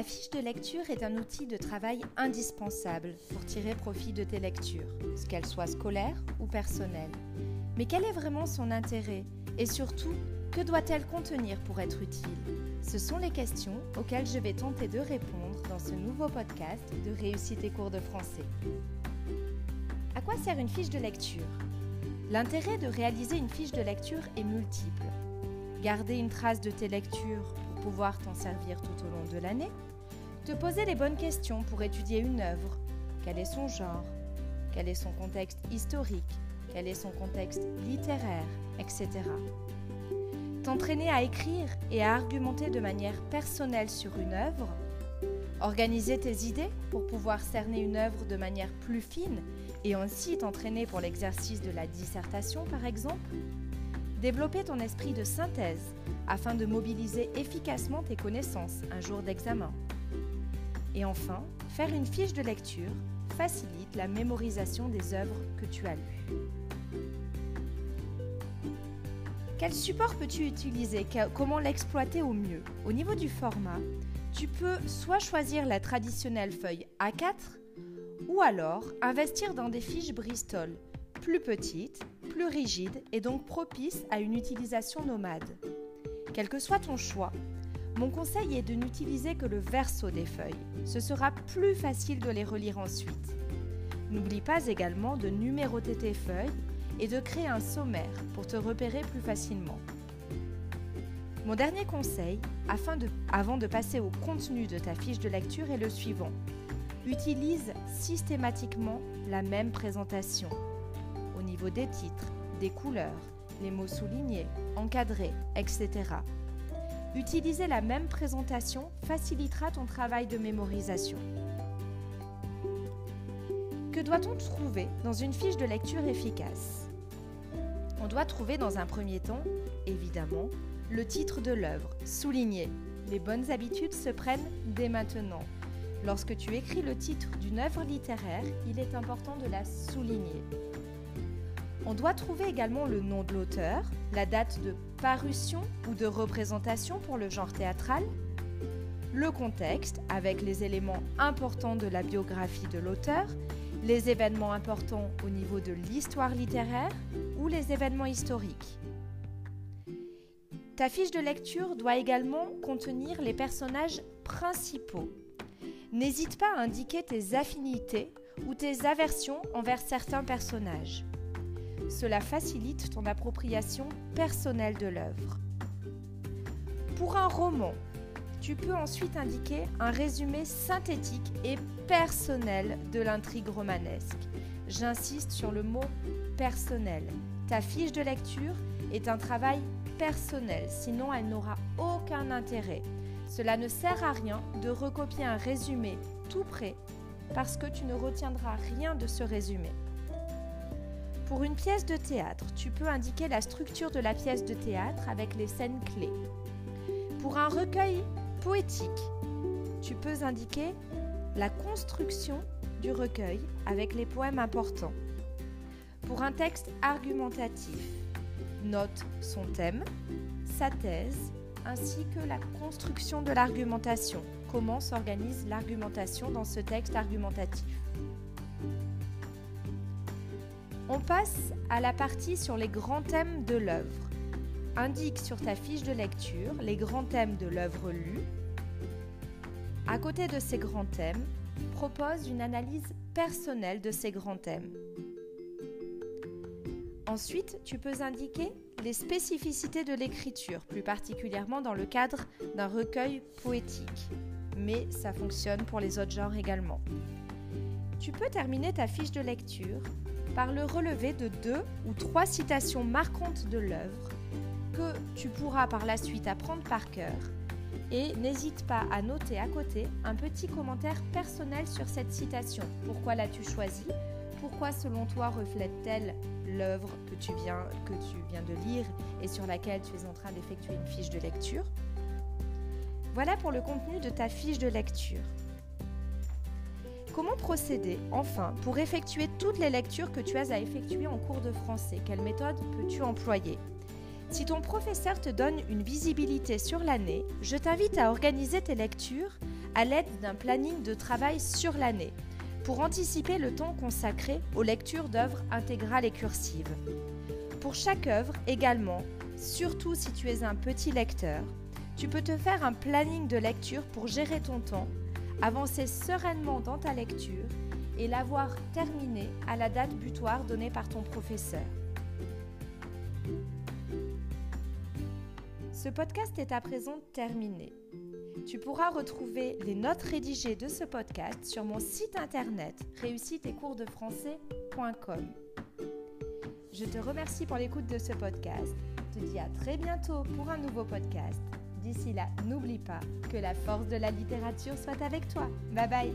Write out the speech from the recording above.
Ta fiche de lecture est un outil de travail indispensable pour tirer profit de tes lectures, qu'elles soient scolaires ou personnelles. Mais quel est vraiment son intérêt? Et surtout, que doit-elle contenir pour être utile? Ce sont les questions auxquelles je vais tenter de répondre dans ce nouveau podcast de Réussite et cours de français. À quoi sert une fiche de lecture? L'intérêt de réaliser une fiche de lecture est multiple. Garder une trace de tes lectures pouvoir t'en servir tout au long de l'année, te poser les bonnes questions pour étudier une œuvre. Quel est son genre? Quel est son contexte historique? Quel est son contexte littéraire? Etc. T'entraîner à écrire et à argumenter de manière personnelle sur une œuvre. Organiser tes idées pour pouvoir cerner une œuvre de manière plus fine et ainsi t'entraîner pour l'exercice de la dissertation par exemple Développer ton esprit de synthèse afin de mobiliser efficacement tes connaissances un jour d'examen. Et enfin, faire une fiche de lecture facilite la mémorisation des œuvres que tu as lues. Quel support peux-tu utiliser? Comment l'exploiter au mieux? Au niveau du format, tu peux soit choisir la traditionnelle feuille A4 ou alors investir dans des fiches Bristol plus petites plus rigide et donc propice à une utilisation nomade. Quel que soit ton choix, mon conseil est de n'utiliser que le verso des feuilles. Ce sera plus facile de les relire ensuite. N'oublie pas également de numéroter tes feuilles et de créer un sommaire pour te repérer plus facilement. Mon dernier conseil, avant de passer au contenu de ta fiche de lecture, est le suivant. Utilise systématiquement la même présentation au niveau des titres, des couleurs, les mots soulignés, encadrés, etc. Utiliser la même présentation facilitera ton travail de mémorisation. Que doit-on trouver dans une fiche de lecture efficace? On doit trouver dans un premier temps, évidemment, le titre de l'œuvre, souligné. Les bonnes habitudes se prennent dès maintenant. Lorsque tu écris le titre d'une œuvre littéraire, il est important de la souligner. On doit trouver également le nom de l'auteur, la date de parution ou de représentation pour le genre théâtral, le contexte avec les éléments importants de la biographie de l'auteur, les événements importants au niveau de l'histoire littéraire ou les événements historiques. Ta fiche de lecture doit également contenir les personnages principaux. N'hésite pas à indiquer tes affinités ou tes aversions envers certains personnages. Cela facilite ton appropriation personnelle de l'œuvre. Pour un roman, tu peux ensuite indiquer un résumé synthétique et personnel de l'intrigue romanesque. J'insiste sur le mot personnel. Ta fiche de lecture est un travail personnel, sinon elle n'aura aucun intérêt. Cela ne sert à rien de recopier un résumé tout prêt parce que tu ne retiendras rien de ce résumé. Pour une pièce de théâtre, tu peux indiquer la structure de la pièce de théâtre avec les scènes clés. Pour un recueil poétique, tu peux indiquer la construction du recueil avec les poèmes importants. Pour un texte argumentatif, note son thème, sa thèse, ainsi que la construction de l'argumentation. Comment s'organise l'argumentation dans ce texte argumentatif? On passe à la partie sur les grands thèmes de l'œuvre. Indique sur ta fiche de lecture les grands thèmes de l'œuvre lue. À côté de ces grands thèmes, propose une analyse personnelle de ces grands thèmes. Ensuite, tu peux indiquer les spécificités de l'écriture, plus particulièrement dans le cadre d'un recueil poétique. Mais ça fonctionne pour les autres genres également. Tu peux terminer ta fiche de lecture par le relevé de deux ou trois citations marquantes de l'œuvre que tu pourras par la suite apprendre par cœur. Et n'hésite pas à noter à côté un petit commentaire personnel sur cette citation. Pourquoi l'as-tu choisie? Pourquoi selon toi reflète-t-elle l'œuvre que, tu viens, que tu viens de lire et sur laquelle tu es en train d'effectuer une fiche de lecture? Voilà pour le contenu de ta fiche de lecture. Comment procéder, enfin, pour effectuer toutes les lectures que tu as à effectuer en cours de français? Quelle méthode peux-tu employer? Si ton professeur te donne une visibilité sur l'année, je t'invite à organiser tes lectures à l'aide d'un planning de travail sur l'année pour anticiper le temps consacré aux lectures d'œuvres intégrales et cursives. Pour chaque œuvre également, surtout si tu es un petit lecteur, tu peux te faire un planning de lecture pour gérer ton temps, avancer sereinement dans ta lecture et l'avoir terminée à la date butoir donnée par ton professeur. Ce podcast est à présent terminé. Tu pourras retrouver les notes rédigées de ce podcast sur mon site internet réussite-et-cours-de-français.com. Je te remercie pour l'écoute de ce podcast. Te dis à très bientôt pour un nouveau podcast. D'ici là, n'oublie pas que la force de la littérature soit avec toi. Bye bye